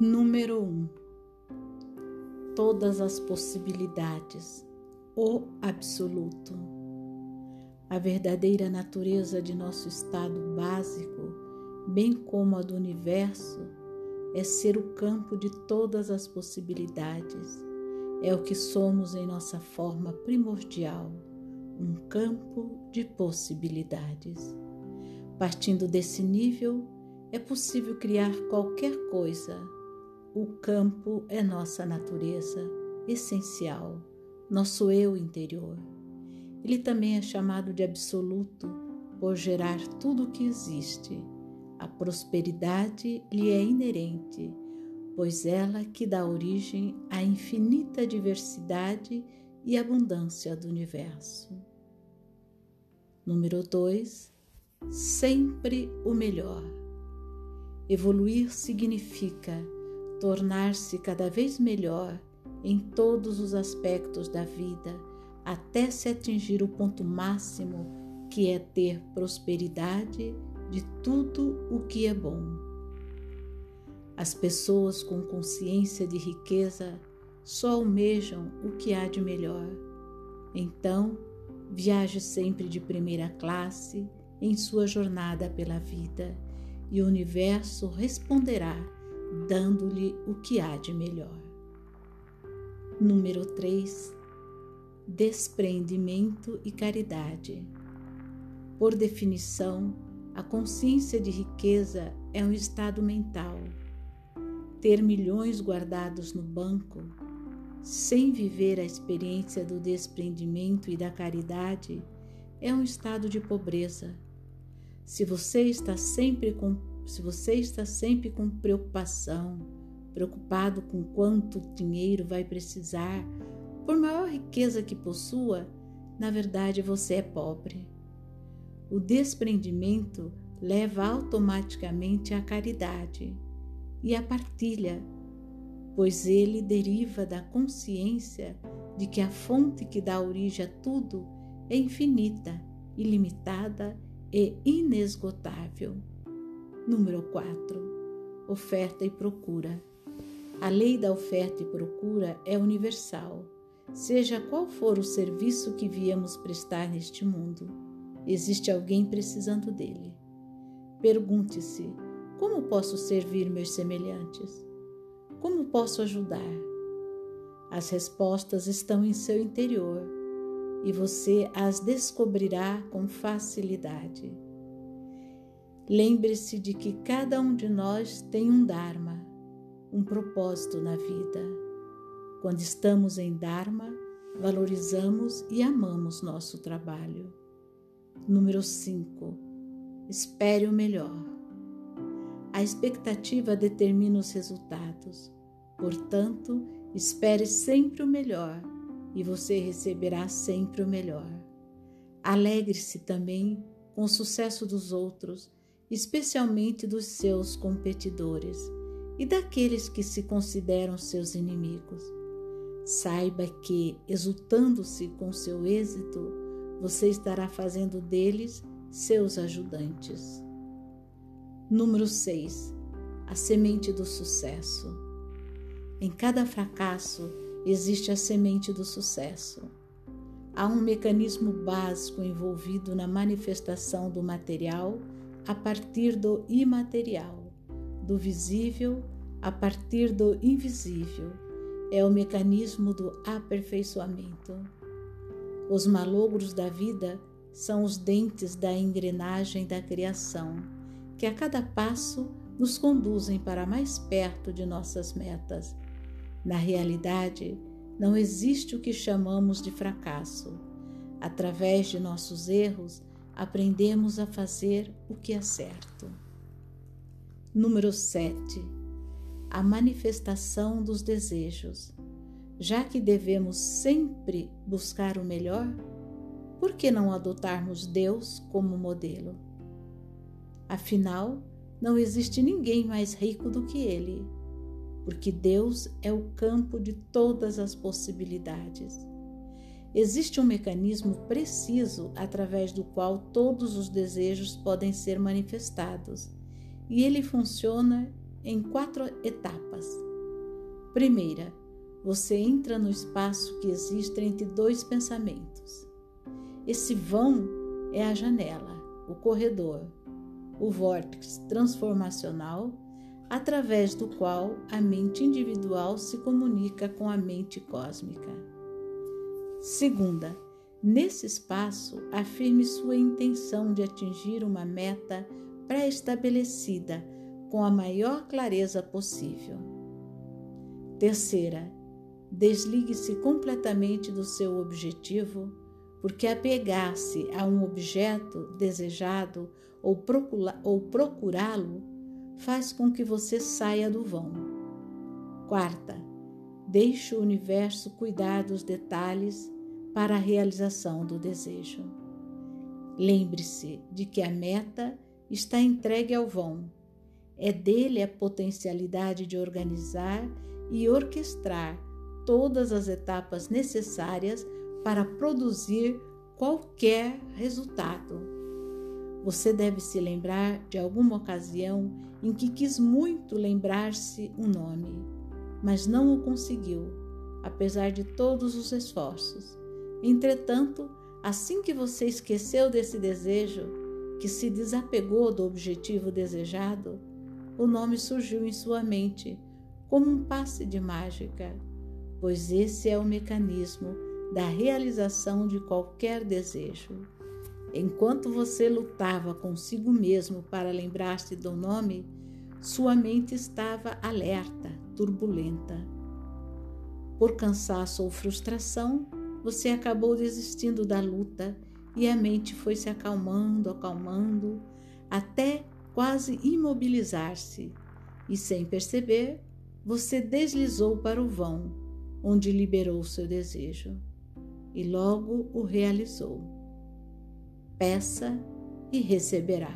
Número 1. Um, todas as possibilidades, o absoluto. A verdadeira natureza de nosso estado básico, bem como a do universo, é ser o campo de todas as possibilidades. É o que somos em nossa forma primordial, um campo de possibilidades. Partindo desse nível, é possível criar qualquer coisa o campo é nossa natureza essencial, nosso eu interior. Ele também é chamado de absoluto por gerar tudo o que existe. A prosperidade lhe é inerente, pois ela que dá origem à infinita diversidade e abundância do universo. Número 2. Sempre o melhor. Evoluir significa tornar-se cada vez melhor em todos os aspectos da vida, até se atingir o ponto máximo que é ter prosperidade de tudo o que é bom. As pessoas com consciência de riqueza só almejam o que há de melhor. Então, viaje sempre de primeira classe em sua jornada pela vida e o universo responderá dando-lhe o que há de melhor. Número 3. Desprendimento e caridade. Por definição, a consciência de riqueza é um estado mental. Ter milhões guardados no banco, sem viver a experiência do desprendimento e da caridade, é um estado de pobreza. Se você está sempre com se você está sempre com preocupação, preocupado com quanto dinheiro vai precisar, por maior riqueza que possua, na verdade você é pobre. O desprendimento leva automaticamente à caridade e à partilha, pois ele deriva da consciência de que a fonte que dá origem a tudo é infinita, ilimitada e inesgotável. Número 4. Oferta e procura. A lei da oferta e procura é universal. Seja qual for o serviço que viemos prestar neste mundo, existe alguém precisando dele. Pergunte-se: como posso servir meus semelhantes? Como posso ajudar? As respostas estão em seu interior e você as descobrirá com facilidade. Lembre-se de que cada um de nós tem um Dharma, um propósito na vida. Quando estamos em Dharma, valorizamos e amamos nosso trabalho. Número 5. Espere o melhor. A expectativa determina os resultados. Portanto, espere sempre o melhor e você receberá sempre o melhor. Alegre-se também com o sucesso dos outros especialmente dos seus competidores e daqueles que se consideram seus inimigos. Saiba que, exultando-se com seu êxito, você estará fazendo deles seus ajudantes. Número 6. A semente do sucesso. Em cada fracasso existe a semente do sucesso. Há um mecanismo básico envolvido na manifestação do material a partir do imaterial, do visível a partir do invisível. É o mecanismo do aperfeiçoamento. Os malogros da vida são os dentes da engrenagem da criação, que a cada passo nos conduzem para mais perto de nossas metas. Na realidade, não existe o que chamamos de fracasso. Através de nossos erros, aprendemos a fazer o que é certo. Número 7. A manifestação dos desejos. Já que devemos sempre buscar o melhor, por que não adotarmos Deus como modelo? Afinal, não existe ninguém mais rico do que Ele, porque Deus é o campo de todas as possibilidades. Existe um mecanismo preciso através do qual todos os desejos podem ser manifestados, e ele funciona em quatro etapas. Primeira, você entra no espaço que existe entre dois pensamentos. Esse vão é a janela, o corredor, o vórtice transformacional através do qual a mente individual se comunica com a mente cósmica. Segunda, nesse espaço, afirme sua intenção de atingir uma meta pré-estabelecida com a maior clareza possível. Terceira, desligue-se completamente do seu objetivo, porque apegar-se a um objeto desejado ou procurá-lo faz com que você saia do vão. Quarta, deixe o universo cuidar dos detalhes para a realização do desejo. Lembre-se de que a meta está entregue ao vão. É dele a potencialidade de organizar e orquestrar todas as etapas necessárias para produzir qualquer resultado você deve se lembrar de alguma ocasião em que quis muito lembrar-se um nome, mas não o conseguiu, apesar de todos os esforços. Entretanto, assim que você esqueceu desse desejo, que se desapegou do objetivo desejado, o nome surgiu em sua mente como um passe de mágica, pois esse é o mecanismo da realização de qualquer desejo. Enquanto você lutava consigo mesmo para lembrar-se do nome, sua mente estava alerta, turbulenta. Por cansaço ou frustração, você acabou desistindo da luta e a mente foi se acalmando, acalmando, até quase imobilizar-se. E sem perceber, você deslizou para o vão, onde liberou seu desejo. E logo o realizou peça e receberá.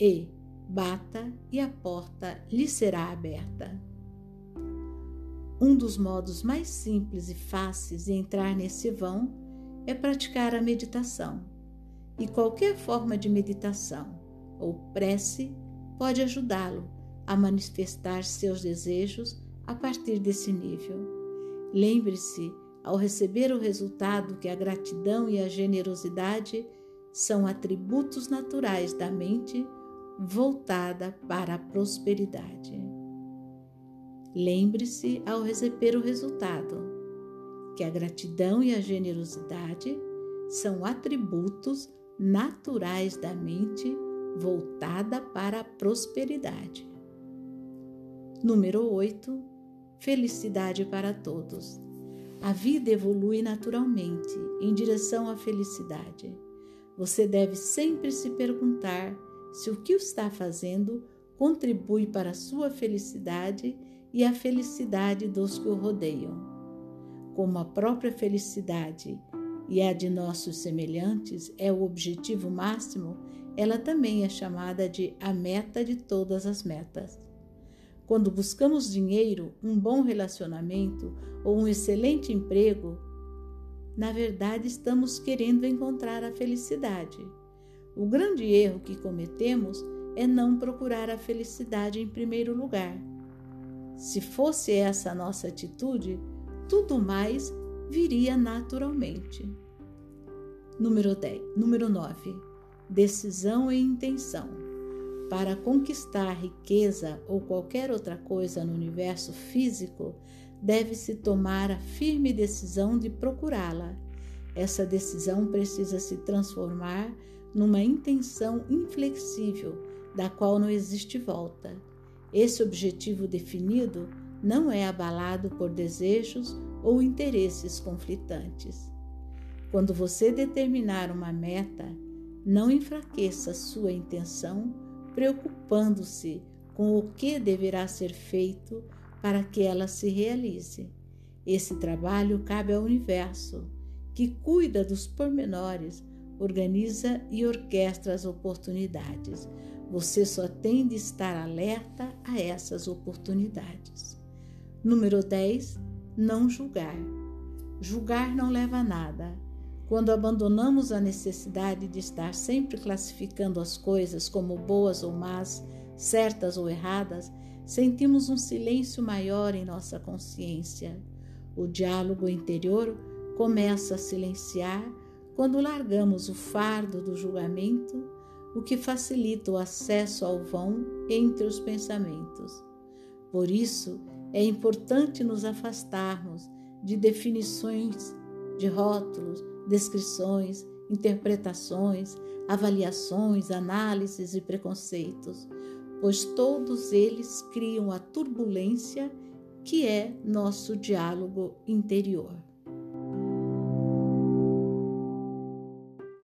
E bata e a porta lhe será aberta. Um dos modos mais simples e fáceis de entrar nesse vão é praticar a meditação. E qualquer forma de meditação ou prece pode ajudá-lo a manifestar seus desejos a partir desse nível. Lembre-se ao receber o resultado que a gratidão e a generosidade são atributos naturais da mente voltada para a prosperidade. Lembre-se ao receber o resultado que a gratidão e a generosidade são atributos naturais da mente voltada para a prosperidade. Número 8. Felicidade para todos. A vida evolui naturalmente em direção à felicidade. Você deve sempre se perguntar se o que está fazendo contribui para a sua felicidade e a felicidade dos que o rodeiam. Como a própria felicidade e a de nossos semelhantes é o objetivo máximo, ela também é chamada de a meta de todas as metas. Quando buscamos dinheiro, um bom relacionamento ou um excelente emprego, na verdade estamos querendo encontrar a felicidade. O grande erro que cometemos é não procurar a felicidade em primeiro lugar. Se fosse essa a nossa atitude, tudo mais viria naturalmente. Número 10, número 9. Decisão e intenção. Para conquistar riqueza ou qualquer outra coisa no universo físico, deve-se tomar a firme decisão de procurá-la. Essa decisão precisa se transformar numa intenção inflexível, da qual não existe volta. Esse objetivo definido não é abalado por desejos ou interesses conflitantes. Quando você determinar uma meta, não enfraqueça sua intenção preocupando-se com o que deverá ser feito para que ela se realize. Esse trabalho cabe ao universo, que cuida dos pormenores, organiza e orquestra as oportunidades. Você só tem de estar alerta a essas oportunidades. Número 10. Não julgar. Julgar não leva a nada. Quando abandonamos a necessidade de estar sempre classificando as coisas como boas ou más, certas ou erradas, sentimos um silêncio maior em nossa consciência. O diálogo interior começa a silenciar quando largamos o fardo do julgamento, o que facilita o acesso ao vão entre os pensamentos. Por isso, é importante nos afastarmos de definições, de rótulos, descrições, interpretações, avaliações, análises e preconceitos, pois todos eles criam a turbulência que é nosso diálogo interior.